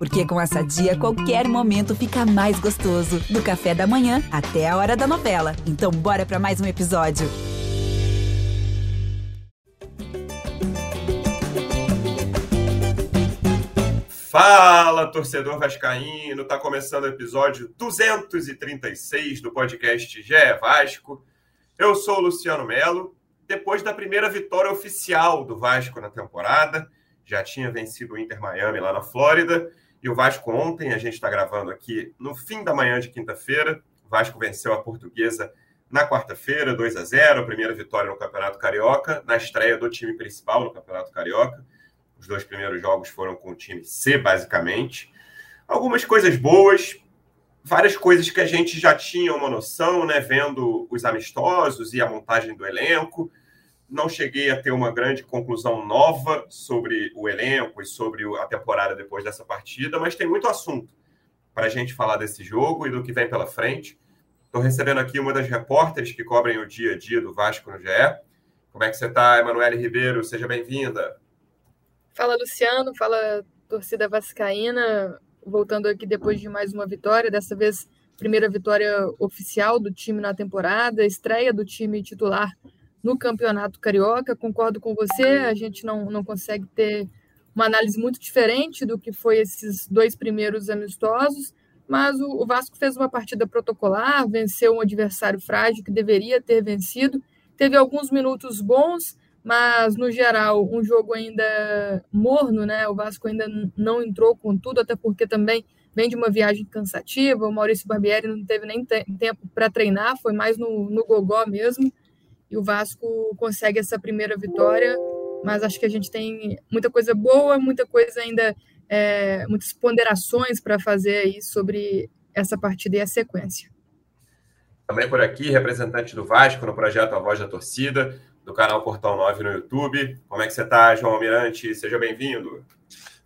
Porque com essa dia, qualquer momento fica mais gostoso. Do café da manhã até a hora da novela. Então, bora para mais um episódio. Fala, torcedor vascaíno! Tá começando o episódio 236 do podcast GE Vasco. Eu sou o Luciano Melo. Depois da primeira vitória oficial do Vasco na temporada, já tinha vencido o Inter Miami lá na Flórida e o Vasco ontem, a gente está gravando aqui no fim da manhã de quinta-feira. O Vasco venceu a Portuguesa na quarta-feira, 2 a 0 primeira vitória no Campeonato Carioca, na estreia do time principal no Campeonato Carioca. Os dois primeiros jogos foram com o time C, basicamente. Algumas coisas boas, várias coisas que a gente já tinha uma noção, né? Vendo os amistosos e a montagem do elenco não cheguei a ter uma grande conclusão nova sobre o elenco e sobre a temporada depois dessa partida, mas tem muito assunto para a gente falar desse jogo e do que vem pela frente. Estou recebendo aqui uma das repórteres que cobrem o dia a dia do Vasco no GE. Como é que você está, Emanuele Ribeiro? Seja bem-vinda. Fala, Luciano. Fala, torcida vascaína. Voltando aqui depois de mais uma vitória, dessa vez primeira vitória oficial do time na temporada, estreia do time titular no Campeonato Carioca. Concordo com você, a gente não, não consegue ter uma análise muito diferente do que foi esses dois primeiros amistosos, mas o, o Vasco fez uma partida protocolar, venceu um adversário frágil que deveria ter vencido. Teve alguns minutos bons, mas no geral um jogo ainda morno, né? O Vasco ainda não entrou com tudo, até porque também vem de uma viagem cansativa. O Maurício Barbieri não teve nem tempo para treinar, foi mais no, no gogó mesmo e o Vasco consegue essa primeira vitória, mas acho que a gente tem muita coisa boa, muita coisa ainda, é, muitas ponderações para fazer aí sobre essa partida e a sequência. Também por aqui, representante do Vasco no projeto A Voz da Torcida, do canal Portal 9 no YouTube. Como é que você está, João Almirante? Seja bem-vindo.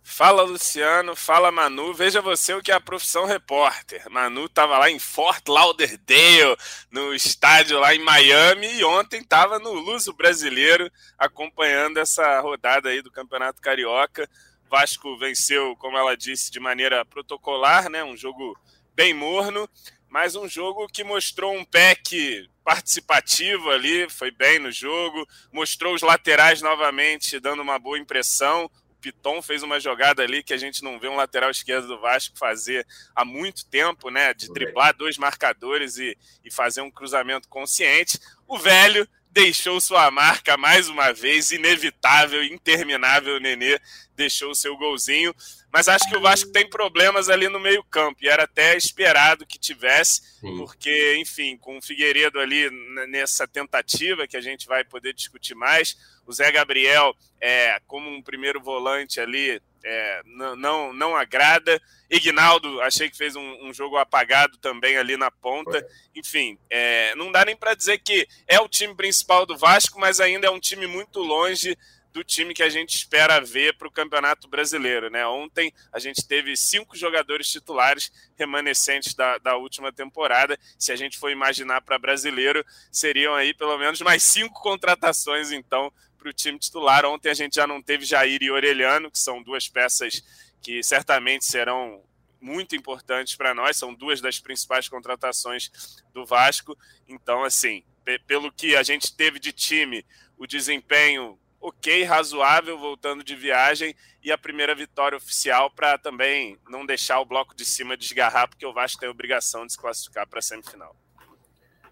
Fala Luciano, fala Manu. Veja você o que é a profissão repórter. Manu estava lá em Fort Lauderdale, no estádio lá em Miami, e ontem estava no Luso Brasileiro acompanhando essa rodada aí do Campeonato Carioca. Vasco venceu, como ela disse, de maneira protocolar, né? Um jogo bem morno, mas um jogo que mostrou um PEC participativo ali, foi bem no jogo, mostrou os laterais novamente dando uma boa impressão. Piton fez uma jogada ali que a gente não vê um lateral esquerdo do Vasco fazer há muito tempo, né? De driblar dois marcadores e, e fazer um cruzamento consciente. O velho deixou sua marca mais uma vez, inevitável, interminável. O Nenê deixou o seu golzinho. Mas acho que o Vasco tem problemas ali no meio-campo, e era até esperado que tivesse, Sim. porque, enfim, com o Figueiredo ali nessa tentativa que a gente vai poder discutir mais, o Zé Gabriel, é, como um primeiro volante ali, é, não, não, não agrada. Ignaldo, achei que fez um, um, jogo apagado também ali na ponta. Foi. Enfim, é, não dá nem para dizer que é o time principal do Vasco, mas ainda é um time muito longe do time que a gente espera ver para o Campeonato Brasileiro. Né? Ontem a gente teve cinco jogadores titulares remanescentes da, da última temporada. Se a gente for imaginar para brasileiro, seriam aí pelo menos mais cinco contratações, então, para o time titular. Ontem a gente já não teve Jair e Orelhano, que são duas peças que certamente serão muito importantes para nós, são duas das principais contratações do Vasco. Então, assim, pelo que a gente teve de time, o desempenho ok, razoável, voltando de viagem, e a primeira vitória oficial para também não deixar o bloco de cima desgarrar, porque o Vasco tem a obrigação de se classificar para a semifinal.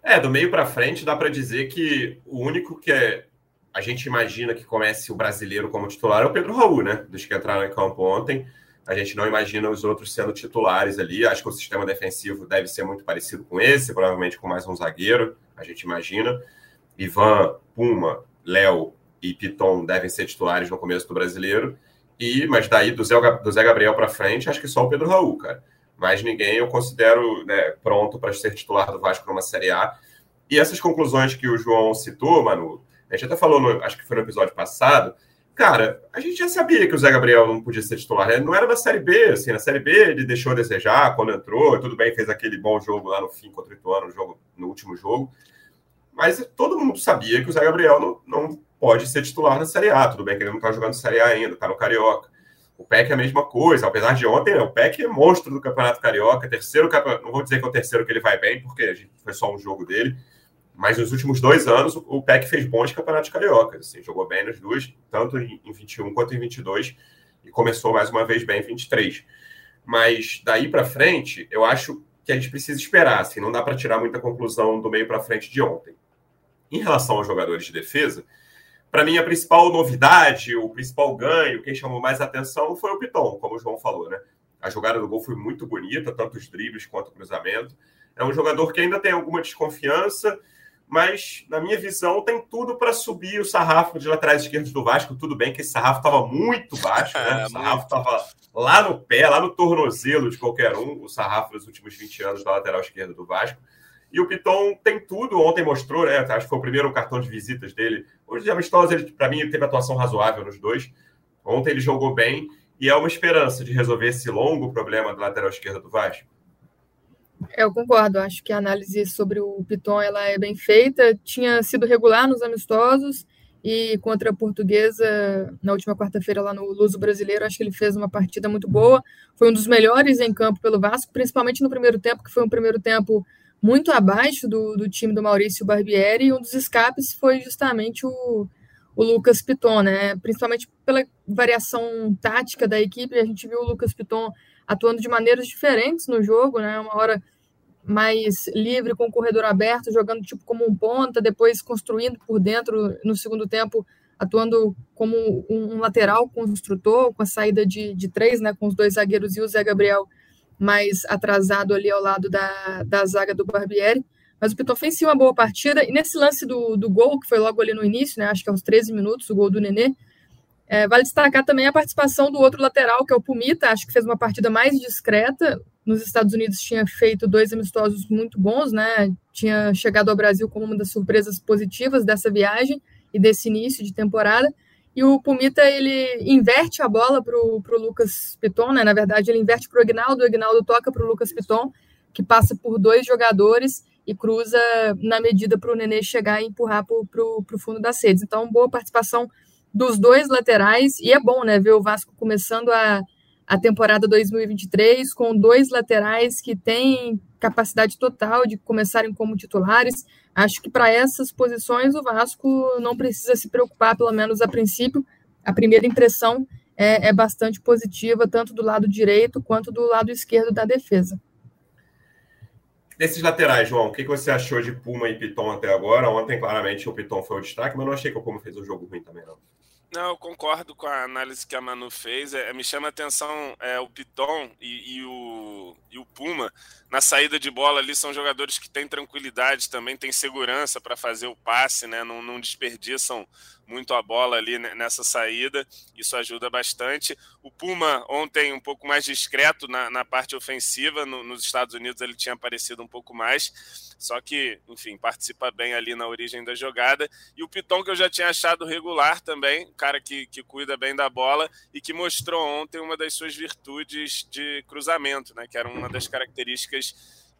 É, do meio para frente dá para dizer que o único que é, a gente imagina que comece o brasileiro como titular é o Pedro Raul, né? Dos que entraram em campo ontem. A gente não imagina os outros sendo titulares ali. Acho que o sistema defensivo deve ser muito parecido com esse, provavelmente com mais um zagueiro, a gente imagina. Ivan, Puma, Léo e Piton devem ser titulares no começo do brasileiro. E, mas daí do Zé, do Zé Gabriel para frente, acho que só o Pedro Raul, cara. Mais ninguém eu considero né, pronto para ser titular do Vasco numa Série A. E essas conclusões que o João citou, Manu, a gente até falou, no, acho que foi no episódio passado, cara, a gente já sabia que o Zé Gabriel não podia ser titular. Né? Não era na Série B, assim, na Série B ele deixou a desejar quando entrou, tudo bem, fez aquele bom jogo lá no fim contra o Ituano, no, jogo, no último jogo. Mas todo mundo sabia que o Zé Gabriel não, não pode ser titular na Série A. Tudo bem que ele não está jogando Série A ainda, está no Carioca. O PEC é a mesma coisa, apesar de ontem, né, o PEC é monstro do Campeonato Carioca, terceiro não vou dizer que é o terceiro que ele vai bem, porque foi só um jogo dele, mas nos últimos dois anos o PEC fez bons campeonatos cariocas, assim, jogou bem nas duas, tanto em 21 quanto em 22, e começou mais uma vez bem em 23. Mas daí para frente, eu acho que a gente precisa esperar, assim, não dá para tirar muita conclusão do meio para frente de ontem. Em relação aos jogadores de defesa, para mim a principal novidade, o principal ganho, quem chamou mais atenção foi o Piton, como o João falou, né? A jogada do gol foi muito bonita, tanto os dribles quanto o cruzamento. É um jogador que ainda tem alguma desconfiança, mas na minha visão tem tudo para subir o sarrafo de laterais esquerdos do Vasco. Tudo bem que esse sarrafo estava muito baixo, né? É, o sarrafo estava lá no pé, lá no tornozelo de qualquer um, o sarrafo dos últimos 20 anos da lateral esquerda do Vasco. E o Piton tem tudo, ontem mostrou, né? Acho que foi o primeiro cartão de visitas dele. Hoje, de amistosos, ele, para mim, teve atuação razoável nos dois. Ontem ele jogou bem e é uma esperança de resolver esse longo problema do lateral esquerda do Vasco. Eu concordo, acho que a análise sobre o Piton ela é bem feita. Tinha sido regular nos amistosos e contra a Portuguesa na última quarta-feira lá no Luso Brasileiro, acho que ele fez uma partida muito boa. Foi um dos melhores em campo pelo Vasco, principalmente no primeiro tempo, que foi um primeiro tempo muito abaixo do, do time do Maurício Barbieri. E um dos escapes foi justamente o, o Lucas Piton, né? Principalmente pela variação tática da equipe, a gente viu o Lucas Piton atuando de maneiras diferentes no jogo, né? Uma hora mais livre, com o corredor aberto, jogando tipo como um ponta, depois construindo por dentro no segundo tempo, atuando como um, lateral construtor, com a saída de, de três, né? Com os dois zagueiros e o Zé Gabriel mais atrasado ali ao lado da, da zaga do Barbieri. Mas o Piton fez sim uma boa partida. E nesse lance do, do gol, que foi logo ali no início, né? Acho que aos 13 minutos, o gol do Nenê, é, vale destacar também a participação do outro lateral, que é o Pumita, acho que fez uma partida mais discreta. Nos Estados Unidos tinha feito dois amistosos muito bons, né? Tinha chegado ao Brasil como uma das surpresas positivas dessa viagem e desse início de temporada. E o Pumita, ele inverte a bola para o Lucas Piton, né? Na verdade, ele inverte para o Agnaldo, o Agnaldo toca para o Lucas Piton, que passa por dois jogadores e cruza na medida para o Nenê chegar e empurrar para o fundo das redes. Então, boa participação dos dois laterais, e é bom, né, ver o Vasco começando a, a temporada 2023 com dois laterais que têm capacidade total de começarem como titulares. Acho que para essas posições o Vasco não precisa se preocupar, pelo menos a princípio. A primeira impressão é, é bastante positiva, tanto do lado direito quanto do lado esquerdo da defesa. Desses laterais, João, o que você achou de Puma e Piton até agora? Ontem, claramente, o Piton foi o destaque, mas não achei que o Puma fez um jogo ruim também, não. Não, eu concordo com a análise que a Manu fez. É, me chama a atenção é, o Piton e, e, o, e o Puma. Na saída de bola ali são jogadores que têm tranquilidade também, têm segurança para fazer o passe, né? Não, não desperdiçam muito a bola ali nessa saída, isso ajuda bastante. O Puma ontem um pouco mais discreto na, na parte ofensiva, no, nos Estados Unidos ele tinha aparecido um pouco mais, só que, enfim, participa bem ali na origem da jogada. E o Piton, que eu já tinha achado regular também, cara que, que cuida bem da bola e que mostrou ontem uma das suas virtudes de cruzamento, né, que era uma das características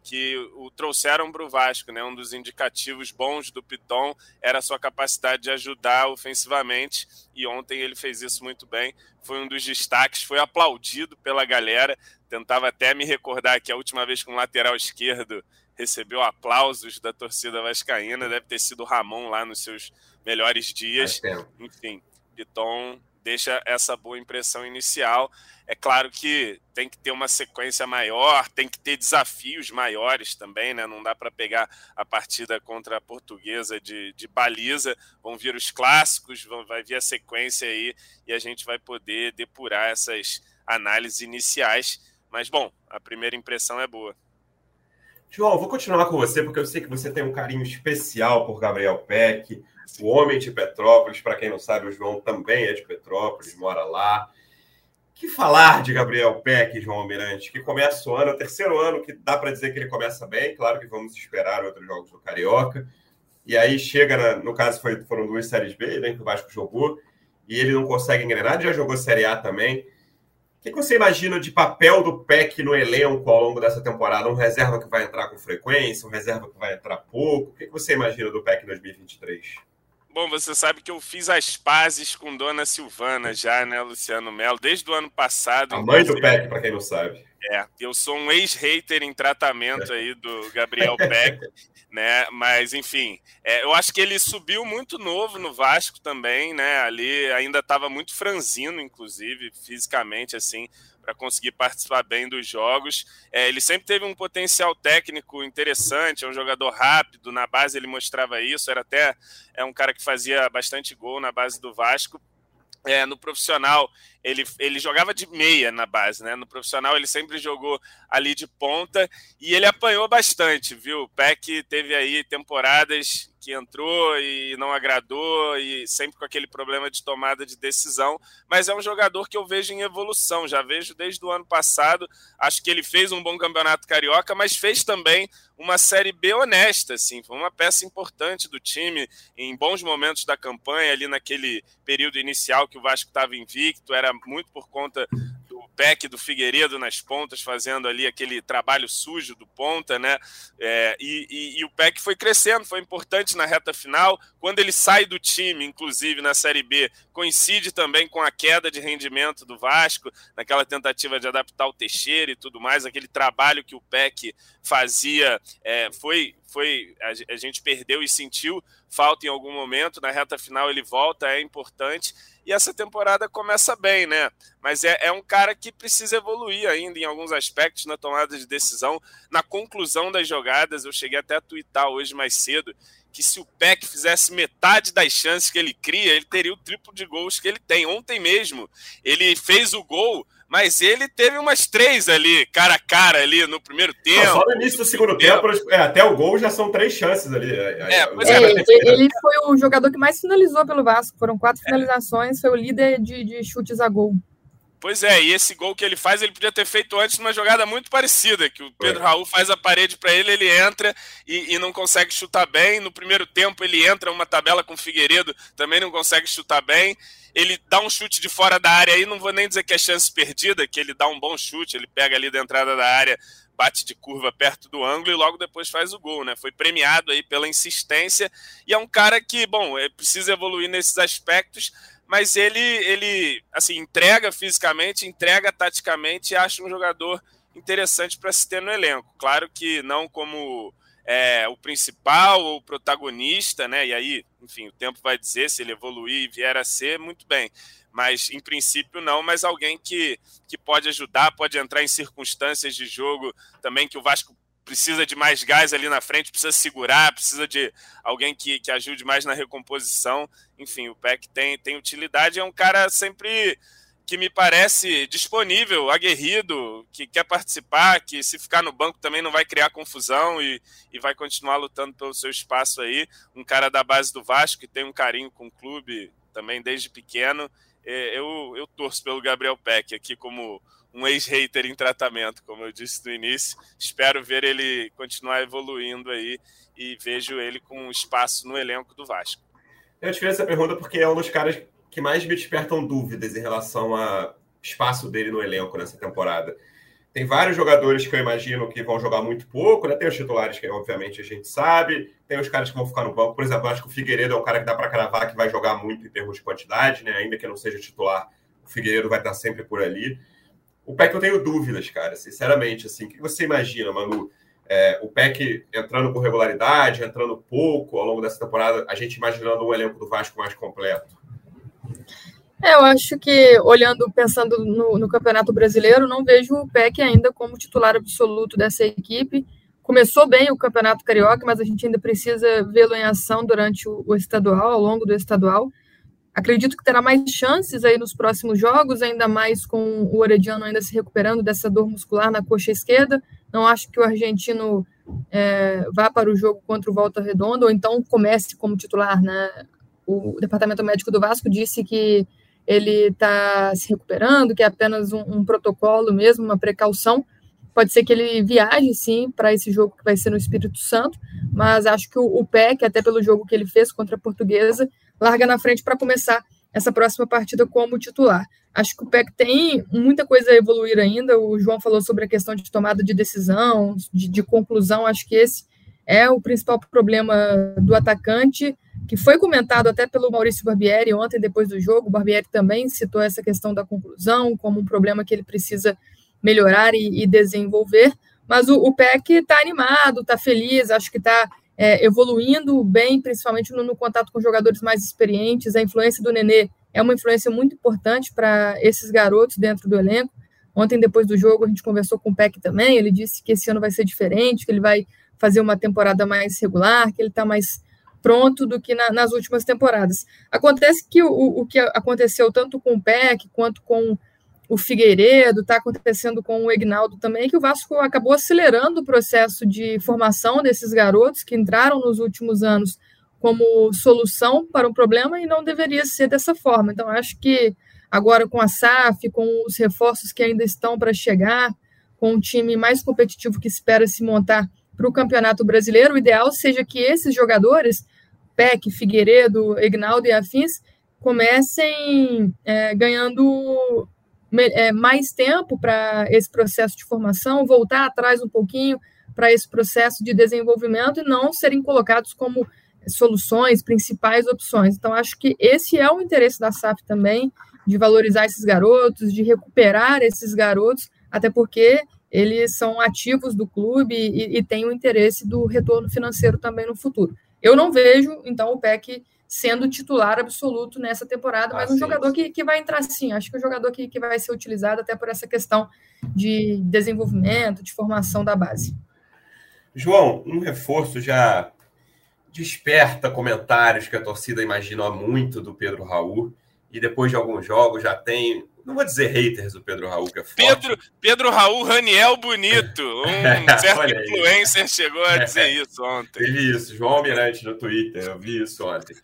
que o trouxeram para o Vasco, né? Um dos indicativos bons do Piton era a sua capacidade de ajudar ofensivamente e ontem ele fez isso muito bem. Foi um dos destaques, foi aplaudido pela galera. Tentava até me recordar que a última vez que um lateral esquerdo recebeu aplausos da torcida vascaína deve ter sido o Ramon lá nos seus melhores dias. Enfim, Piton deixa essa boa impressão inicial. É claro que tem que ter uma sequência maior, tem que ter desafios maiores também, né? Não dá para pegar a partida contra a portuguesa de, de baliza. Vão vir os clássicos, vão, vai vir a sequência aí e a gente vai poder depurar essas análises iniciais. Mas, bom, a primeira impressão é boa. João, vou continuar com você, porque eu sei que você tem um carinho especial por Gabriel Peck o homem de Petrópolis. Para quem não sabe, o João também é de Petrópolis, mora lá. Que falar de Gabriel Peck, João Almirante, que começa o ano, é o terceiro ano que dá para dizer que ele começa bem. Claro que vamos esperar outros jogos do Carioca. E aí chega, na, no caso foi, foram duas séries B, né, que o Vasco jogou, e ele não consegue engrenar, já jogou Série A também que, que você imagina de papel do PEC no elenco ao longo dessa temporada? Um reserva que vai entrar com frequência, um reserva que vai entrar pouco? O que, que você imagina do PEC 2023? Bom, você sabe que eu fiz as pazes com Dona Silvana já, né, Luciano Melo, desde o ano passado. A mãe do Peck, para quem não sabe. É, eu sou um ex-hater em tratamento aí do Gabriel Peck, né? Mas, enfim, é, eu acho que ele subiu muito novo no Vasco também, né? Ali ainda estava muito franzino, inclusive, fisicamente, assim para conseguir participar bem dos jogos. É, ele sempre teve um potencial técnico interessante, é um jogador rápido, na base ele mostrava isso, era até é um cara que fazia bastante gol na base do Vasco. É, no profissional, ele, ele jogava de meia na base, né? No profissional, ele sempre jogou ali de ponta e ele apanhou bastante, viu? O Peck teve aí temporadas que entrou e não agradou e sempre com aquele problema de tomada de decisão, mas é um jogador que eu vejo em evolução, já vejo desde o ano passado, acho que ele fez um bom campeonato carioca, mas fez também uma série B honesta, assim, foi uma peça importante do time em bons momentos da campanha, ali naquele período inicial que o Vasco estava invicto, era muito por conta Peck do Figueiredo nas pontas, fazendo ali aquele trabalho sujo do ponta, né? É, e, e, e, o Peck foi crescendo, foi importante na reta final. Quando ele sai do time, inclusive na Série B, coincide também com a queda de rendimento do Vasco, naquela tentativa de adaptar o Teixeira e tudo mais, aquele trabalho que o Peck fazia é, foi foi a, a, gente perdeu e sentiu falta em algum momento. Na reta final ele volta, é importante. E essa temporada começa bem, né? Mas é, é um cara que precisa evoluir ainda em alguns aspectos na tomada de decisão, na conclusão das jogadas. Eu cheguei até a twittar hoje mais cedo que se o Peck fizesse metade das chances que ele cria, ele teria o triplo de gols que ele tem. Ontem mesmo, ele fez o gol mas ele teve umas três ali, cara a cara, ali no primeiro tempo. Não, só no início do segundo tempo, é, até o gol já são três chances ali. É, é, é ele foi o jogador que mais finalizou pelo Vasco, foram quatro é. finalizações, foi o líder de, de chutes a gol. Pois é, e esse gol que ele faz, ele podia ter feito antes numa jogada muito parecida, que o Pedro Raul faz a parede para ele, ele entra e, e, não consegue chutar bem. No primeiro tempo ele entra uma tabela com o Figueiredo, também não consegue chutar bem ele dá um chute de fora da área aí, não vou nem dizer que é chance perdida, que ele dá um bom chute, ele pega ali da entrada da área, bate de curva perto do ângulo e logo depois faz o gol, né? Foi premiado aí pela insistência e é um cara que, bom, é, precisa evoluir nesses aspectos, mas ele, ele assim, entrega fisicamente, entrega taticamente e acha um jogador interessante para se ter no elenco. Claro que não como é, o principal ou o protagonista, né? E aí, enfim, o tempo vai dizer se ele evoluir e vier a ser, muito bem. Mas, em princípio, não, mas alguém que, que pode ajudar, pode entrar em circunstâncias de jogo também que o Vasco precisa de mais gás ali na frente, precisa segurar, precisa de alguém que, que ajude mais na recomposição. Enfim, o PEC tem, tem utilidade, é um cara sempre que me parece disponível, aguerrido, que quer participar, que se ficar no banco também não vai criar confusão e, e vai continuar lutando pelo seu espaço aí. Um cara da base do Vasco que tem um carinho com o clube também desde pequeno. É, eu, eu torço pelo Gabriel Peck aqui como um ex-hater em tratamento, como eu disse no início. Espero ver ele continuar evoluindo aí e vejo ele com espaço no elenco do Vasco. Eu te fiz essa pergunta porque é um dos caras que mais me despertam dúvidas em relação ao espaço dele no elenco nessa temporada. Tem vários jogadores que eu imagino que vão jogar muito pouco, né? Tem os titulares que, obviamente, a gente sabe. Tem os caras que vão ficar no banco. Por exemplo, acho que o Figueiredo é um cara que dá para cravar que vai jogar muito em termos de quantidade, né? Ainda que não seja titular, o Figueiredo vai estar sempre por ali. O PEC eu tenho dúvidas, cara, sinceramente. Assim, o que você imagina, Manu? É, o PEC entrando com regularidade, entrando pouco ao longo dessa temporada, a gente imaginando um elenco do Vasco mais completo. É, eu acho que, olhando, pensando no, no, Campeonato Brasileiro, não vejo o PEC ainda como titular absoluto dessa equipe. Começou bem o Campeonato Carioca, mas a gente ainda precisa vê-lo em ação durante o, o, estadual, ao longo do estadual. Acredito que terá mais chances aí nos próximos jogos, ainda mais com o Orediano ainda se recuperando dessa dor muscular na coxa esquerda. Não acho que o argentino é, vá para o jogo contra o Volta Redonda, ou então comece como titular. Né? O departamento médico do Vasco disse que ele está se recuperando, que é apenas um, um, protocolo mesmo, uma precaução. Pode ser que ele viaje, sim, para esse jogo que vai ser no Espírito Santo, mas acho que o, o PEC, até pelo jogo que ele fez contra a Portuguesa, larga na frente para começar essa próxima partida como titular. Acho que o PEC tem muita coisa a evoluir ainda. O João falou sobre a questão de tomada de decisão, de, de conclusão. Acho que esse é o principal problema do atacante que foi comentado até pelo Maurício Barbieri ontem, depois do jogo. O Barbieri também citou essa questão da conclusão como um problema que ele precisa melhorar e, e desenvolver. Mas o, o PEC está animado, está feliz, acho que está é, evoluindo bem, principalmente no, no, contato com jogadores mais experientes. A influência do Nenê é uma influência muito importante para esses garotos dentro do elenco. Ontem, depois do jogo, a gente conversou com o PEC também. Ele disse que esse ano vai ser diferente, que ele vai fazer uma temporada mais regular, que ele está mais pronto do que na, nas últimas temporadas. Acontece que o, o que aconteceu tanto com o PEC quanto com o Figueiredo, está acontecendo com o Egnaldo também, que o Vasco acabou acelerando o processo de formação desses garotos que entraram nos últimos anos como solução para um problema e não deveria ser dessa forma. Então, acho que agora com a SAF, com os reforços que ainda estão para chegar, com um time mais competitivo que espera se montar para o Campeonato Brasileiro, o ideal seja que esses jogadores Peck, Figueiredo, Egnaldo e afins, comecem é, ganhando é, mais tempo para esse processo de formação, voltar atrás um pouquinho para esse processo de desenvolvimento e não serem colocados como soluções, principais opções. Então, acho que esse é o interesse da SAF também, de valorizar esses garotos, de recuperar esses garotos, até porque eles são ativos do clube e, e têm o interesse do retorno financeiro também no futuro. Eu não vejo, então, o PEC sendo titular absoluto nessa temporada, mas ah, um sim, jogador que, que vai entrar sim. Acho que um jogador que, que vai ser utilizado até por essa questão de desenvolvimento, de formação da base. João, um reforço já desperta comentários que a torcida imagina muito do Pedro Raul, e depois de alguns jogos já tem não vou dizer haters do Pedro Raul, que é forte. Pedro, Pedro Raul Raniel Bonito, um certo influencer chegou a dizer isso ontem. Teve isso, João Almirante no Twitter, eu vi isso ontem.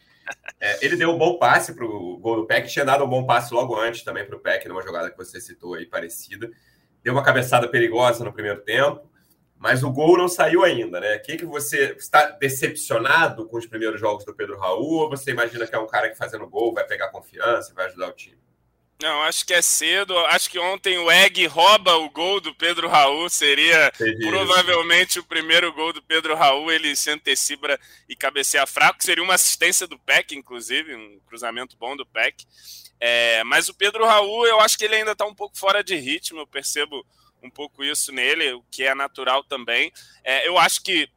É, ele deu um bom passe para o gol do Peck, tinha dado um bom passe logo antes também para o Peck, numa jogada que você citou aí, parecida. Deu uma cabeçada perigosa no primeiro tempo, mas o gol não saiu ainda, né? O que, que você está decepcionado com os primeiros jogos do Pedro Raul? Ou você imagina que é um cara que fazendo gol vai pegar confiança e vai ajudar o time? Não, acho que é cedo. Acho que ontem o Egg rouba o gol do Pedro Raul. Seria provavelmente o primeiro gol do Pedro Raul. Ele se antecipa e cabeceia fraco. Seria uma assistência do Peck, inclusive, um cruzamento bom do Peck. É, mas o Pedro Raul, eu acho que ele ainda está um pouco fora de ritmo. Eu percebo um pouco isso nele, o que é natural também. É, eu acho que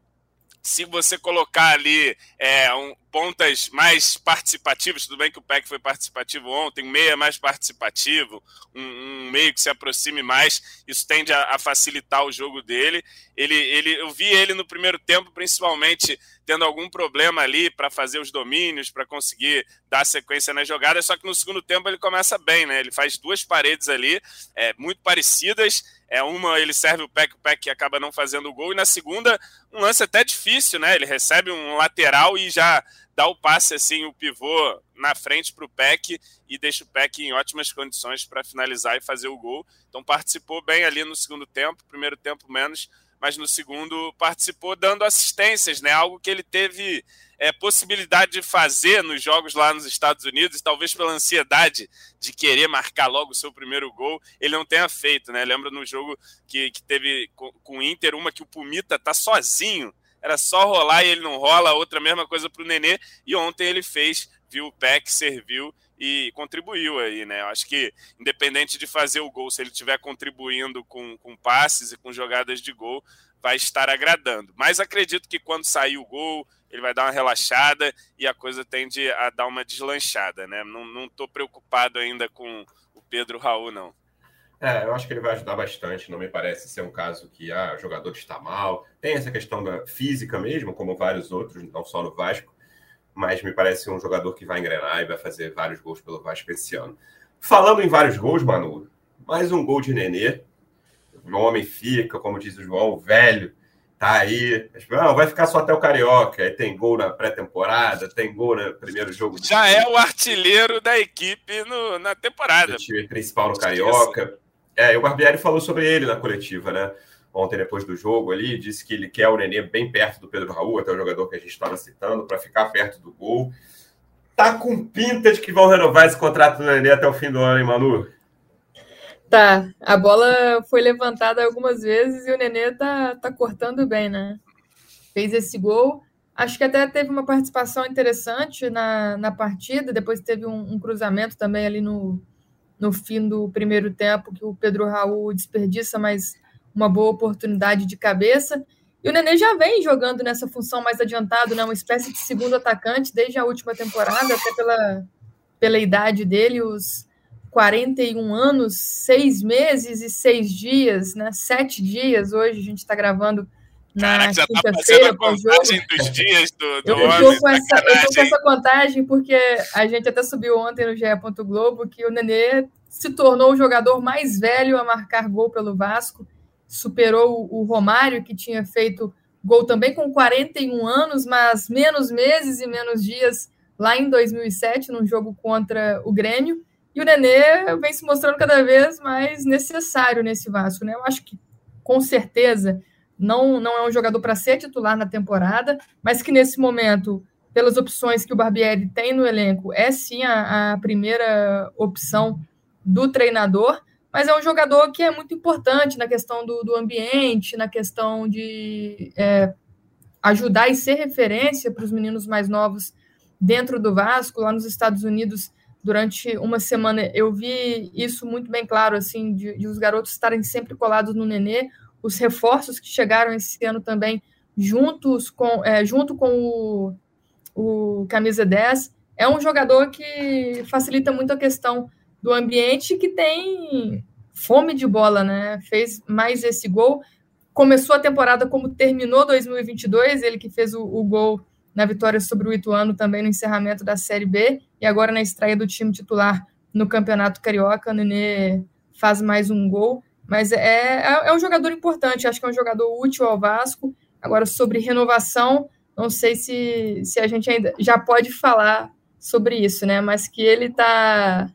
se você colocar ali é, um, pontas mais participativas, tudo bem que o PEC foi participativo ontem, um meia mais participativo, um, um meio que se aproxime mais, isso tende a, a, facilitar o jogo dele. Ele, ele, eu vi ele no primeiro tempo, principalmente tendo algum problema ali para fazer os domínios, para conseguir dar sequência nas jogadas, só que no segundo tempo ele começa bem, né? Ele faz duas paredes ali, é, muito parecidas. É uma, ele serve o PEC, o PEC acaba não fazendo o gol, e na segunda, um lance até difícil, né? Ele recebe um lateral e já dá o passe assim, o pivô na frente para o PEC e deixa o PEC em ótimas condições para finalizar e fazer o gol. Então participou bem ali no segundo tempo, primeiro tempo menos, mas no segundo participou dando assistências, né? Algo que ele teve é, possibilidade de fazer nos jogos lá nos Estados Unidos, talvez pela ansiedade de querer marcar logo o seu primeiro gol, ele não tenha feito, né? Lembra no jogo que, que teve com, com o Inter, uma que o Pumita tá sozinho, era só rolar e ele não rola, outra mesma coisa para o Nenê, e ontem ele fez, viu o PEC, serviu e contribuiu aí, né? Eu acho que, independente de fazer o gol, se ele estiver contribuindo com, com passes e com jogadas de gol, vai estar agradando. Mas acredito que quando sair o gol, ele vai dar uma relaxada e a coisa tende a dar uma deslanchada, né? Não estou preocupado ainda com o Pedro Raul, não. É, eu acho que ele vai ajudar bastante. Não me parece ser um caso que ah, o jogador está mal. Tem essa questão da física mesmo, como vários outros, não só no Vasco mas me parece um jogador que vai engrenar e vai fazer vários gols pelo Vasco esse ano. Falando em vários gols, Manu, mais um gol de Nenê. O homem fica, como diz o João, velho, tá aí. Não, vai ficar só até o Carioca. Aí tem gol na pré-temporada, tem gol no primeiro jogo. Já é o artilheiro da equipe no, na temporada. O time principal no Carioca. É, o Barbieri falou sobre ele na coletiva, né? Ontem depois do jogo ali, disse que ele quer o Nenê bem perto do Pedro Raul, até o jogador que a gente estava citando, para ficar perto do gol. Tá com pinta de que vão renovar esse contrato do Nenê até o fim do ano, hein, Manu? Tá, a bola foi levantada algumas vezes e o Nenê tá, tá cortando bem, né? Fez esse gol, Acho que até teve uma participação interessante na, na partida, depois teve um, um cruzamento também ali no, no fim do primeiro tempo, que o Pedro Raul desperdiça, mas uma boa oportunidade de cabeça. E o Nenê já vem jogando nessa função mais adiantado, né? uma espécie de segundo atacante desde a última temporada, até pela, pela idade dele, os 41 anos, seis meses e seis dias, né? Sete dias. Hoje a gente está gravando na tá quinta-feira com o jogo. Dos dias do, do eu, estou com essa, eu tô com essa contagem porque a gente até subiu ontem no GE. Globo que o Nenê se tornou o jogador mais velho a marcar gol pelo Vasco, superou o Romário, que tinha feito gol também com 41 anos, mas menos meses e menos dias lá em 2007, num jogo contra o Grêmio. E o Nenê vem se mostrando cada vez mais necessário nesse Vasco, né? Eu acho que, com certeza, não, não é um jogador para ser titular na temporada, mas que nesse momento, pelas opções que o Barbieri tem no elenco, é sim a, a primeira opção do treinador, mas é um jogador que é muito importante na questão do, do ambiente, na questão de é, ajudar e ser referência para os meninos mais novos dentro do Vasco, lá nos Estados Unidos durante uma semana eu vi isso muito bem claro, assim, de, de, os garotos estarem sempre colados no Nenê, os reforços que chegaram esse ano também, juntos com, é, junto com o, o Camisa 10, é um jogador que facilita muito a questão do ambiente, que tem fome de bola, né? Fez mais esse gol, começou a temporada como terminou 2022, ele que fez o, o gol na vitória sobre o Ituano também no encerramento da Série B e agora na estreia do time titular no Campeonato Carioca, o Nenê faz mais um gol, mas é, é, é um jogador importante, acho que é um jogador útil ao Vasco. Agora, sobre renovação, não sei se, se a gente ainda já pode falar sobre isso, né? Mas que ele está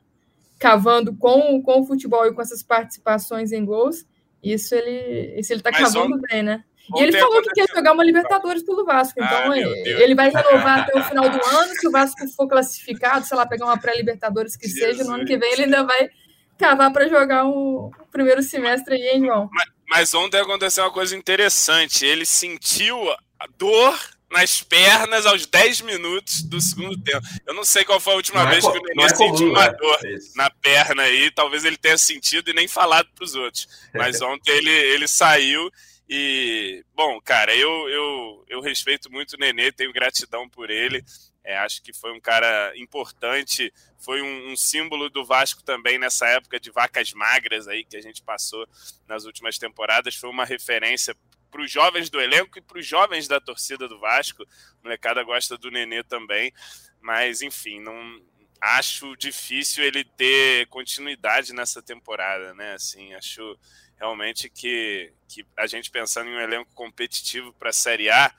cavando com, com o futebol e com essas participações em gols, isso ele isso ele está cavando bem, né? E ele falou que quer jogar uma Libertadores pelo Vasco. Então, ah, ele vai renovar até o final do ano. Se o Vasco for classificado, sei lá, pegar uma pré-Libertadores que Jesus. seja, no ano que vem ele ainda vai cavar para jogar o, o, primeiro semestre aí, hein, João? Mas, mas ontem aconteceu uma coisa interessante. Ele sentiu a dor nas pernas aos 10 minutos do segundo tempo. Eu não sei qual foi a última não é vez é, que o Nenê é sentiu uma né? dor é na perna aí. Talvez ele tenha sentido e nem falado para os outros. Mas ontem ele, ele saiu e, bom, cara, eu, eu, eu respeito muito o Nenê, tenho gratidão por ele. É, acho que foi um cara importante, foi um, um, símbolo do Vasco também nessa época de vacas magras aí que a gente passou nas últimas temporadas. Foi uma referência para os jovens do elenco e para os jovens da torcida do Vasco. A molecada gosta do Nenê também, mas enfim, não acho difícil ele ter continuidade nessa temporada, né? Assim, acho realmente que, que a gente pensando em um elenco competitivo para a Série A,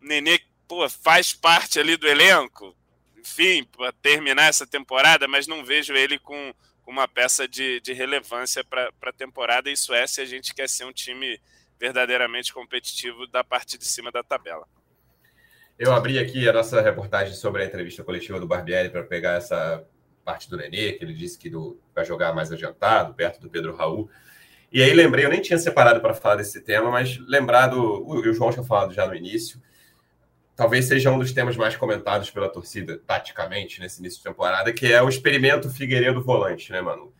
o Nenê pô, faz parte ali do elenco, enfim, para terminar essa temporada, mas não vejo ele com, uma peça de, de relevância para a temporada. Isso é se a gente quer ser um time verdadeiramente competitivo da parte de cima da tabela. Eu abri aqui a nossa reportagem sobre a entrevista coletiva do Barbieri para pegar essa parte do Nenê, que ele disse que vai jogar mais adiantado, perto do Pedro Raul. E aí lembrei, eu nem tinha separado para falar desse tema, mas lembrado, o João tinha falado já no início, talvez seja um dos temas mais comentados pela torcida, taticamente, nesse início de temporada, que é o experimento Figueiredo volante, né, mano?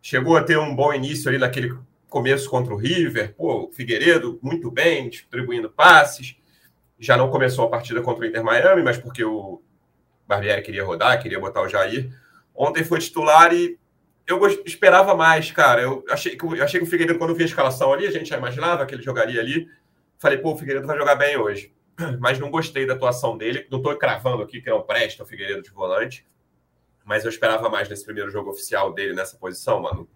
Chegou a ter um bom início ali naquele começo contra o River, pô, o Figueiredo muito bem, distribuindo passes, já não começou a partida contra o Inter Miami, mas porque o Barbieri queria rodar, queria botar o Jair. Ontem foi titular e eu esperava mais, cara. Eu achei que, eu achei que o Figueiredo, quando vi a escalação ali, a gente já imaginava que ele jogaria ali. Falei, pô, o Figueiredo vai jogar bem hoje. Mas não gostei da atuação dele. Não estou cravando aqui que não presta o Figueiredo de volante. Mas eu esperava mais nesse primeiro jogo oficial dele nessa posição, mano.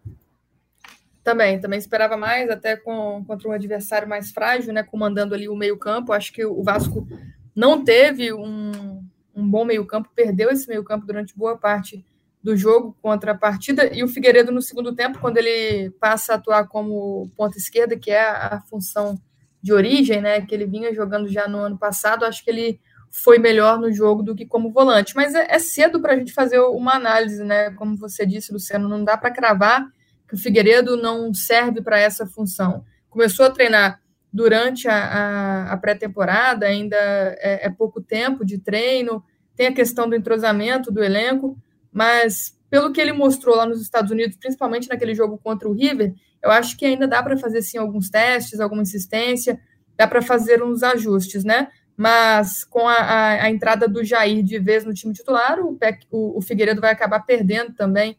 Também, também esperava mais, até com, contra um adversário mais frágil, né? Comandando ali o meio-campo. Acho que o Vasco não teve um, um bom meio-campo, perdeu esse meio-campo durante boa parte do jogo contra a partida, e o Figueiredo no segundo tempo, quando ele passa a atuar como ponta esquerda, que é a, função de origem, né, que ele vinha jogando já no ano passado, acho que ele foi melhor no jogo do que como volante. Mas é, é cedo para a gente fazer uma análise, né? Como você disse, Luciano, não dá para cravar que o Figueiredo não serve para essa função. Começou a treinar durante a, a, a pré-temporada, ainda é, é, pouco tempo de treino, tem a questão do entrosamento do elenco, mas pelo que ele mostrou lá nos Estados Unidos, principalmente naquele jogo contra o River, eu acho que ainda dá para fazer sim alguns testes, alguma insistência, dá para fazer uns ajustes, né? Mas com a, a, a, entrada do Jair de vez no time titular, o, o, o Figueiredo vai acabar perdendo também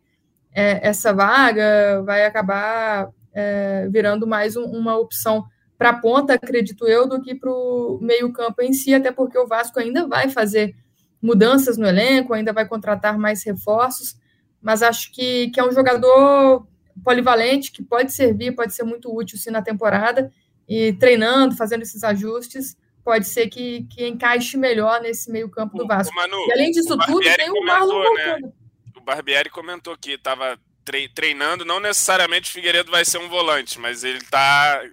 é, essa vaga, vai acabar é, virando mais um, uma opção para a ponta, acredito eu, do que para o meio-campo em si, até porque o Vasco ainda vai fazer mudanças no elenco, ainda vai contratar mais reforços, mas acho que, que é um jogador polivalente, que pode servir, pode ser muito útil sim na temporada, e treinando, fazendo esses ajustes, pode ser que, que encaixe melhor nesse meio-campo do Vasco. Manu, e além disso tudo, tem o Marlon né? O Barbieri comentou que estava treinando, não necessariamente o Figueiredo vai ser um volante, mas ele está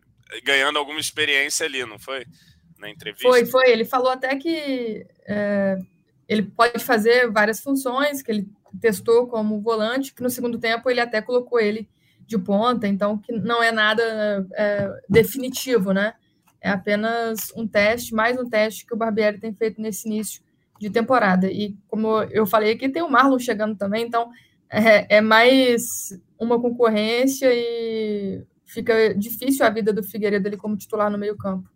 ganhando alguma experiência ali, não foi? Na entrevista. Foi, foi. Ele falou até que é, ele pode fazer várias funções, que ele testou como volante, que no segundo tempo ele até colocou ele de ponta, então que não é nada é, definitivo, né? É apenas um teste, mais um teste que o Barbieri tem feito nesse início de temporada. E como eu falei aqui, tem o Marlon chegando também, então é, é mais uma concorrência e fica difícil a vida do Figueiredo ali como titular no meio-campo.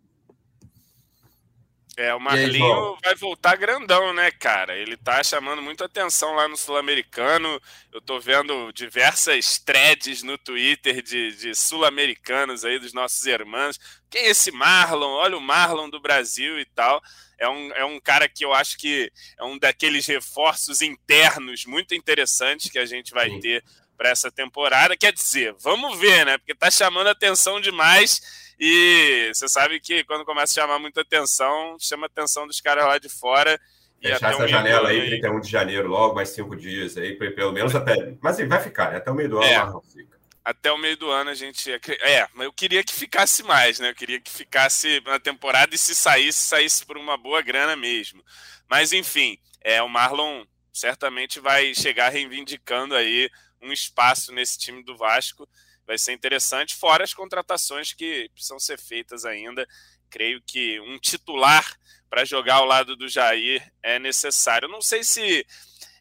É, o Marlinho aí, vai voltar grandão, né, cara? Ele tá chamando muita atenção lá no Sul-Americano. Eu tô vendo diversas threads no Twitter de, de sul-americanos aí, dos nossos irmãos. Quem é esse Marlon? Olha o Marlon do Brasil e tal. É um, é um cara que eu acho que é um daqueles reforços internos muito interessantes que a gente vai Sim. ter para essa temporada. Quer dizer, vamos ver, né? Porque tá chamando atenção demais e você sabe que quando começa a chamar muita atenção, chama a atenção dos caras lá de fora. E Fechar essa um janela aí, 31 de janeiro, logo, mais cinco dias aí, pelo menos até. Mas vai ficar, né? Até o meio do ano é, não fica. Até o meio do ano a gente. É, mas eu queria que ficasse mais, né? Eu queria que ficasse na temporada e se saísse, saísse por uma boa grana mesmo. Mas enfim, é, o Marlon certamente vai chegar reivindicando aí um espaço nesse time do Vasco vai ser interessante, fora as contratações que precisam ser feitas ainda. Creio que um titular para jogar ao lado do Jair é necessário. Não sei se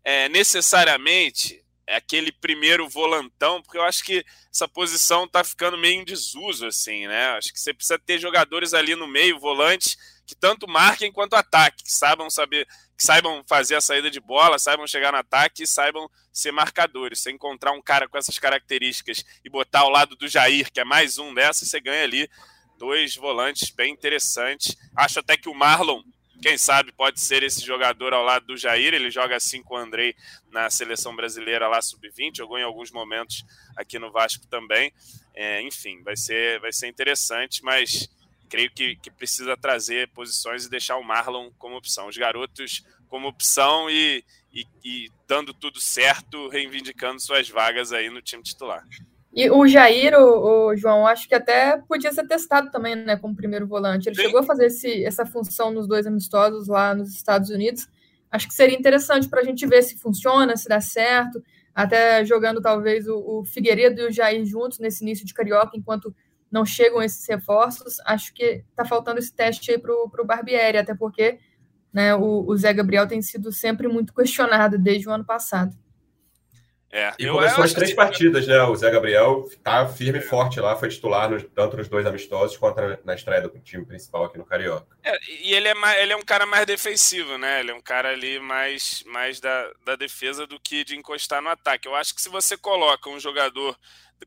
é, necessariamente é aquele primeiro volantão, porque eu acho que essa posição está ficando meio em desuso, assim, né? Acho que você precisa ter jogadores ali no meio, volantes, que tanto marquem quanto ataquem, que saibam saber, que saibam fazer a saída de bola, saibam chegar no ataque saibam ser marcadores. Você encontrar um cara com essas características e botar ao lado do Jair, que é mais um dessas, você ganha ali dois volantes bem interessantes. Acho até que o Marlon, quem sabe, pode ser esse jogador ao lado do Jair. Ele joga assim com o Andrei na seleção brasileira lá sub-20, jogou em alguns momentos aqui no Vasco também. É, enfim, vai ser, vai ser interessante, mas creio que, que precisa trazer posições e deixar o Marlon como opção. Os garotos como opção e, e, e, dando tudo certo, reivindicando suas vagas aí no time titular. E o Jair, o, o, João, acho que até podia ser testado também, né, como primeiro volante. Ele Sim. chegou a fazer esse, essa função nos dois amistosos lá nos Estados Unidos. Acho que seria interessante para a gente ver se funciona, se dá certo. Até jogando talvez o, o Figueiredo e o Jair juntos nesse início de Carioca, enquanto não chegam esses reforços. Acho que está faltando esse teste aí para o Barbieri, até porque né, o, o, Zé Gabriel tem sido sempre muito questionado desde o ano passado. É, e começou as três que... partidas, né? O Zé Gabriel está firme e forte lá, foi titular nos, tanto nos dois amistosos quanto na estreia do time principal aqui no Carioca. É, e ele é, mais, ele é um cara mais defensivo, né? Ele é um cara ali mais, mais da, da defesa do que de encostar no ataque. Eu acho que se você coloca um jogador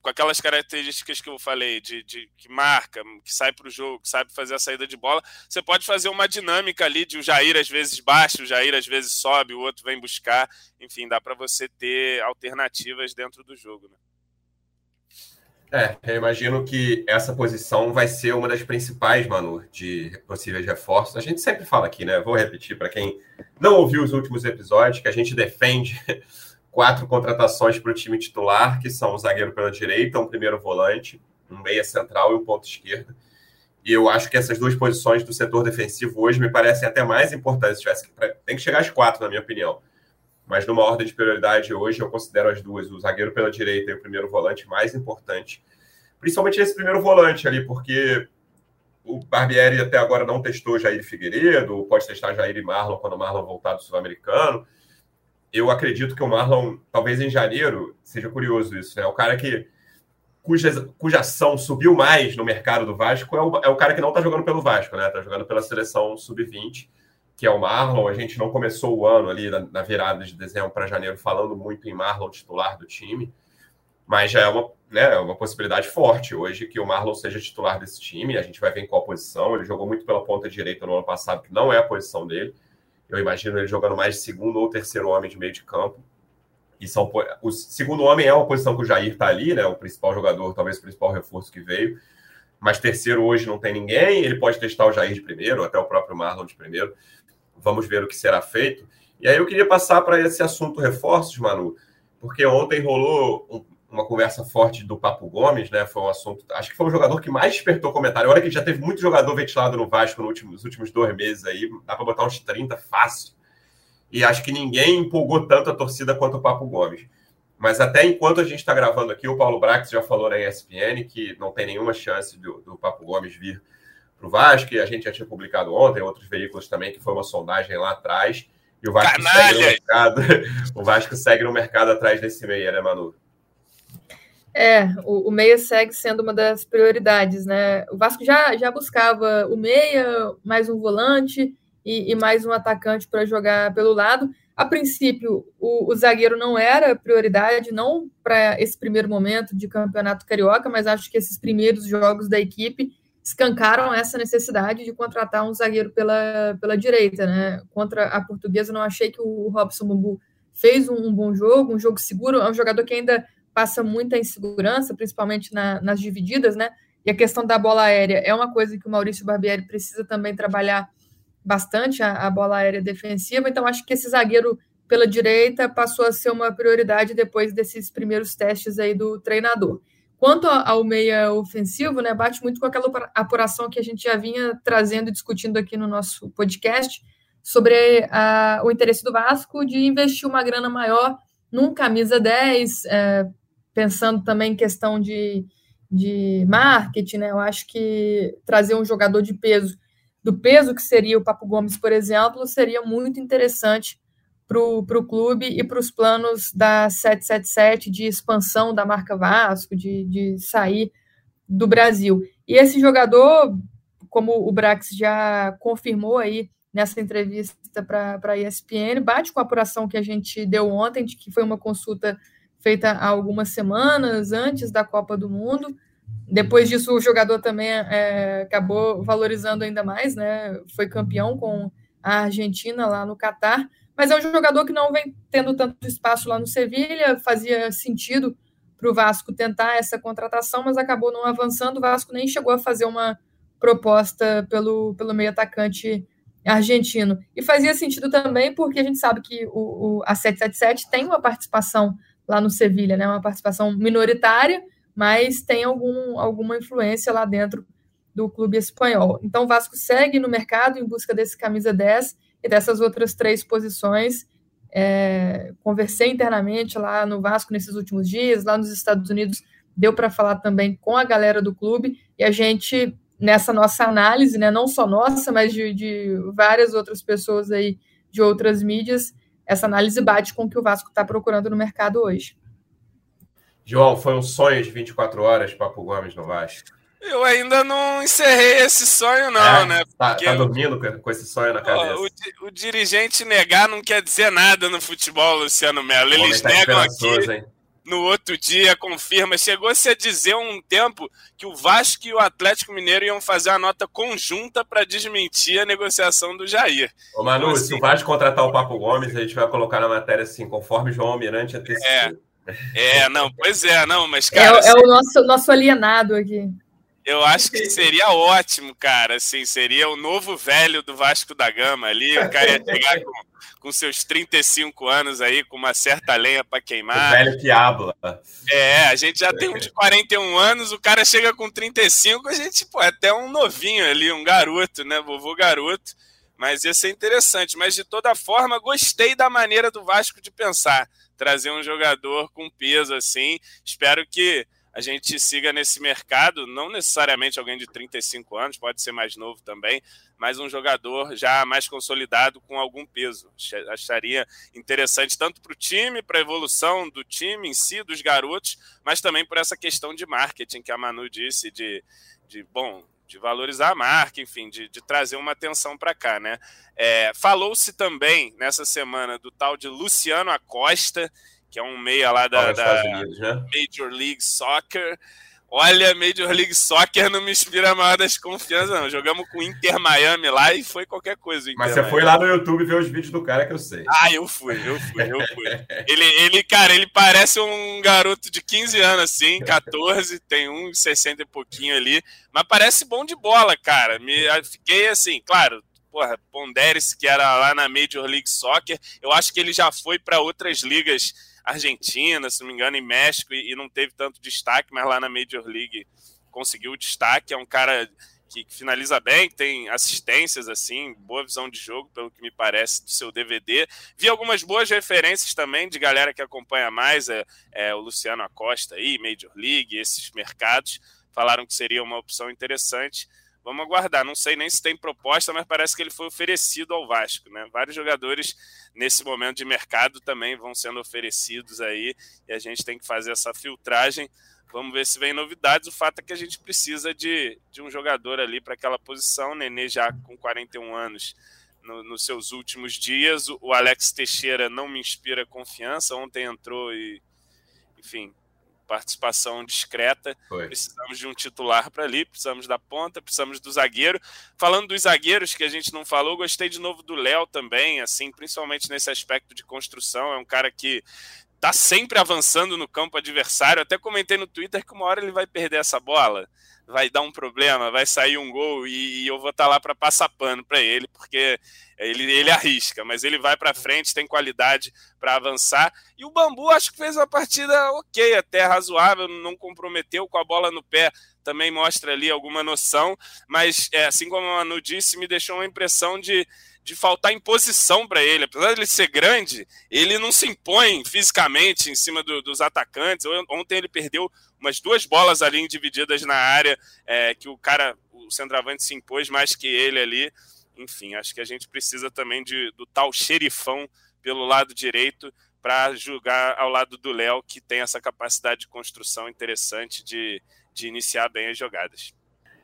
com aquelas características que eu falei, de, de que marca, que sai para o jogo, que sabe fazer a saída de bola, você pode fazer uma dinâmica ali de o Jair às vezes baixa, o Jair às vezes sobe, o outro vem buscar. Enfim, dá para você ter alternativas dentro do jogo. Né? É, eu imagino que essa posição vai ser uma das principais, Manu, de possíveis reforços. A gente sempre fala aqui, né? Vou repetir para quem não ouviu os últimos episódios, que a gente defende quatro contratações para o time titular, que são um zagueiro pela direita, um primeiro volante, um meia central e um ponto esquerda. E eu acho que essas duas posições do setor defensivo hoje me parecem até mais importantes. Tivesse tem que chegar às quatro, na minha opinião. Mas numa ordem de prioridade hoje, eu considero as duas, o zagueiro pela direita e o primeiro volante, mais importante. Principalmente esse primeiro volante ali, porque o Barbieri até agora não testou Jair Figueiredo, pode testar Jair e Marlon quando o Marlon voltar do Sul-Americano. Eu acredito que o Marlon, talvez em janeiro, seja curioso isso, né? O cara que cuja, cuja ação subiu mais no mercado do Vasco é o, é o cara que não está jogando pelo Vasco, né? Está jogando pela seleção sub-20, que é o Marlon. A gente não começou o ano ali na, na virada de dezembro para janeiro falando muito em Marlon, titular do time, mas já é uma, né, é uma possibilidade forte hoje que o Marlon seja titular desse time. A gente vai ver em qual posição. Ele jogou muito pela ponta direita no ano passado, que não é a posição dele. Eu imagino ele jogando mais de segundo ou terceiro homem de meio de campo. E são, o segundo homem é uma posição que o Jair está ali, né? O principal jogador, talvez o principal reforço que veio. Mas terceiro hoje não tem ninguém. Ele pode testar o Jair de primeiro, até o próprio Marlon de primeiro. Vamos ver o que será feito. E aí eu queria passar para esse assunto reforços, Manu, porque ontem rolou um, uma conversa forte do Papo Gomes, né? Foi um assunto. Acho que foi o jogador que mais despertou comentário. Olha que já teve muito jogador ventilado no Vasco no último, nos últimos dois meses aí. Dá para botar uns 30 fácil e acho que ninguém empolgou tanto a torcida quanto o Papo Gomes. Mas até enquanto a gente está gravando aqui, o Paulo Brax já falou na ESPN que não tem nenhuma chance do, do Papo Gomes vir para o Vasco, e a gente já tinha publicado ontem, outros veículos também, que foi uma sondagem lá atrás, e o Vasco Canalha. segue no mercado. o Vasco segue no mercado atrás desse meia, né, Manu? É, o, o, meia segue sendo uma das prioridades, né? O Vasco já, já buscava o meia, mais um volante, e, e mais um atacante para jogar pelo lado. A princípio, o, o, zagueiro não era prioridade, não para esse primeiro momento de campeonato carioca, mas acho que esses primeiros jogos da equipe escancaram essa necessidade de contratar um zagueiro pela, pela direita. Né? Contra a portuguesa, não achei que o Robson Bambu fez um, um, bom jogo, um jogo seguro. É um jogador que ainda passa muita insegurança, principalmente na, nas divididas, né? E a questão da bola aérea é uma coisa que o Maurício Barbieri precisa também trabalhar bastante a, a bola aérea defensiva, então acho que esse zagueiro pela direita passou a ser uma prioridade depois desses primeiros testes aí do treinador. Quanto ao meia ofensivo, né, bate muito com aquela apuração que a gente já vinha trazendo e discutindo aqui no nosso podcast sobre a, o interesse do Vasco de investir uma grana maior num camisa 10, é, pensando também em questão de, de marketing, né? Eu acho que trazer um jogador de peso do peso que seria o Papo Gomes, por exemplo, seria muito interessante para o clube e para os planos da 777 de expansão da marca Vasco, de, de sair do Brasil. E esse jogador, como o Brax já confirmou aí nessa entrevista para a ESPN, bate com a apuração que a gente deu ontem, de que foi uma consulta feita há algumas semanas antes da Copa do Mundo, depois disso, o jogador também é, acabou valorizando ainda mais, né? Foi campeão com a Argentina lá no Catar, mas é um jogador que não vem tendo tanto espaço lá no Sevilha, fazia sentido para o Vasco tentar essa contratação, mas acabou não avançando. O Vasco nem chegou a fazer uma proposta pelo, pelo meio atacante argentino. E fazia sentido também porque a gente sabe que o, o, a 777 tem uma participação lá no Sevilha, né? uma participação minoritária, mas tem algum, alguma influência lá dentro do clube espanhol. Então o Vasco segue no mercado em busca desse camisa 10 e dessas outras três posições. É, conversei internamente lá no Vasco nesses últimos dias, lá nos Estados Unidos, deu para falar também com a galera do clube e a gente, nessa nossa análise, né, não só nossa, mas de, de várias outras pessoas aí de outras mídias, essa análise bate com o que o Vasco está procurando no mercado hoje. João, foi um sonho de 24 horas, Papo Gomes no Vasco. Eu ainda não encerrei esse sonho, não, é, né? Tá, tá dormindo com esse sonho na cabeça. O, o, dirigente negar não quer dizer nada no futebol, Luciano Melo. Eles tá negam aqui. Hein? No outro dia, confirma. Chegou-se a dizer um tempo que o Vasco e o Atlético Mineiro iam fazer uma nota conjunta para desmentir a negociação do Jair. Ô, Manu, então, assim, se o Vasco contratar o Papo Gomes, a gente vai colocar na matéria assim, conforme João Almirante antecipou. É. É, não, pois é, não, mas, cara. É, é o nosso, nosso alienado aqui. Eu acho que seria ótimo, cara. Assim, seria o novo velho do Vasco da Gama ali. O cara ia chegar com, com seus 35 anos aí, com uma certa lenha para queimar. O velho que habla. É, a gente já tem um de 41 anos, o cara chega com 35, a gente, pô, é até um novinho ali, um garoto, né? Vovô garoto. Mas ia ser interessante. Mas de toda forma, gostei da maneira do Vasco de pensar trazer um jogador com peso assim. Espero que a gente siga nesse mercado, não necessariamente alguém de 35 anos, pode ser mais novo também, mas um jogador já mais consolidado com algum peso. Acharia interessante tanto para o time, para a evolução do time em si, dos garotos, mas também por essa questão de marketing que a Manu disse, de, de bom, de valorizar a marca, enfim, de, de trazer uma atenção para cá, né? É, Falou-se também nessa semana do tal de Luciano Acosta, que é um meia lá da, da Unidos, né? Major League Soccer. Olha, Major League Soccer não me inspira a maior das confianças, não. Jogamos com o Inter Miami lá e foi qualquer coisa. Mas você foi lá no YouTube ver os vídeos do cara que eu sei. Ah, eu fui, eu fui, eu fui. ele, ele, cara, ele parece um garoto de 15 anos, assim, 14, tem uns 60 e pouquinho ali, mas parece bom de bola, cara. Me, fiquei assim, claro, porra, Pondere-se que era lá na Major League Soccer. Eu acho que ele já foi para outras ligas Argentina, se não me engano, em México, e, e não teve tanto destaque, mas lá na Major League conseguiu o destaque. É um cara que, que, finaliza bem, tem assistências, assim, boa visão de jogo, pelo que me parece, do seu DVD. Vi algumas boas referências também de galera que acompanha mais, é, é o Luciano Acosta aí, Major League, esses mercados. Falaram que seria uma opção interessante. Vamos aguardar. Não sei nem se tem proposta, mas parece que ele foi oferecido ao Vasco, né? Vários jogadores nesse momento de mercado também vão sendo oferecidos aí e a gente tem que fazer essa filtragem. Vamos ver se vem novidades. O fato é que a gente precisa de, de um jogador ali para aquela posição. Nenê já com 41 anos no, nos seus últimos dias. O, o Alex Teixeira não me inspira confiança. Ontem entrou e, enfim, participação discreta. Foi. Precisamos de um titular para ali, precisamos da ponta, precisamos do zagueiro. Falando dos zagueiros que a gente não falou, gostei de novo do Léo também, assim, principalmente nesse aspecto de construção. É um cara que tá sempre avançando no campo adversário. Até comentei no Twitter que uma hora ele vai perder essa bola, vai dar um problema, vai sair um gol e, e eu vou estar tá lá para passar pano para ele, porque ele, ele arrisca, mas ele vai para frente, tem qualidade para avançar. E o Bambu acho que fez uma partida ok, até razoável, não comprometeu com a bola no pé, também mostra ali alguma noção, mas é, assim como a Manu disse, me deixou uma impressão de de faltar imposição para ele. Apesar de ele ser grande, ele não se impõe fisicamente em cima do, dos atacantes. Ontem ele perdeu umas duas bolas ali divididas na área, é, que o cara, o centroavante se impôs mais que ele ali. Enfim, acho que a gente precisa também de, do tal xerifão pelo lado direito para julgar ao lado do Léo, que tem essa capacidade de construção interessante de, de iniciar bem as jogadas.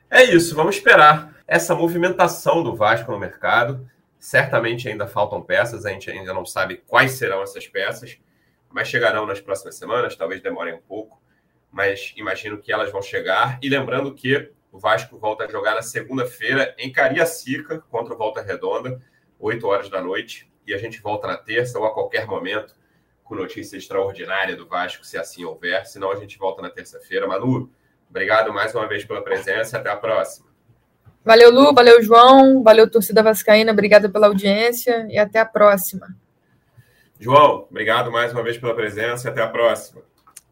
É isso, vamos esperar essa movimentação do Vasco no mercado. Certamente ainda faltam peças, a gente ainda não sabe quais serão essas peças, mas chegarão nas próximas semanas, talvez demorem um pouco, mas imagino que elas vão chegar. E lembrando que o Vasco volta a jogar na segunda-feira em Cariacica contra o Volta Redonda, 8 horas da noite, e a gente volta na terça ou a qualquer momento com notícia extraordinária do Vasco, se assim houver. Senão a gente volta na terça-feira. Manu, obrigado mais uma vez pela presença. Até a próxima. Valeu, Lu, valeu, João, valeu, torcida vascaína, obrigada pela audiência e até a próxima. João, obrigado mais uma vez pela presença e até a próxima.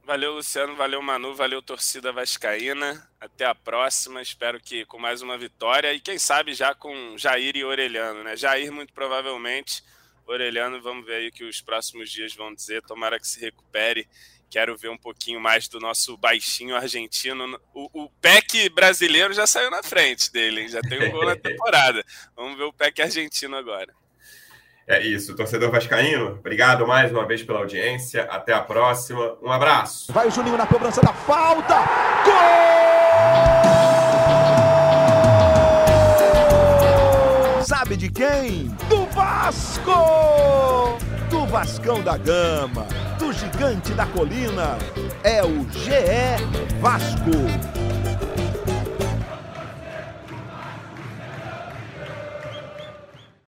Valeu, Luciano, valeu, Manu, valeu, torcida vascaína. Até a próxima, espero que com mais uma vitória e quem sabe já com Jair e Orelhano, né? Jair, muito provavelmente, Orelhano, vamos ver aí o que os próximos dias vão dizer. Tomara que se recupere quero ver um pouquinho mais do nosso baixinho argentino. O, o PEC brasileiro já saiu na frente dele, já tem um gol na temporada. Vamos ver o PEC argentino agora. É isso, torcedor vascaíno. Obrigado mais uma vez pela audiência. Até a próxima. Um abraço. Vai o Juninho na cobrança da falta. Gol! Sabe de quem? Do Vasco! Do Vascão da Gama do gigante da colina. É o GE Vasco.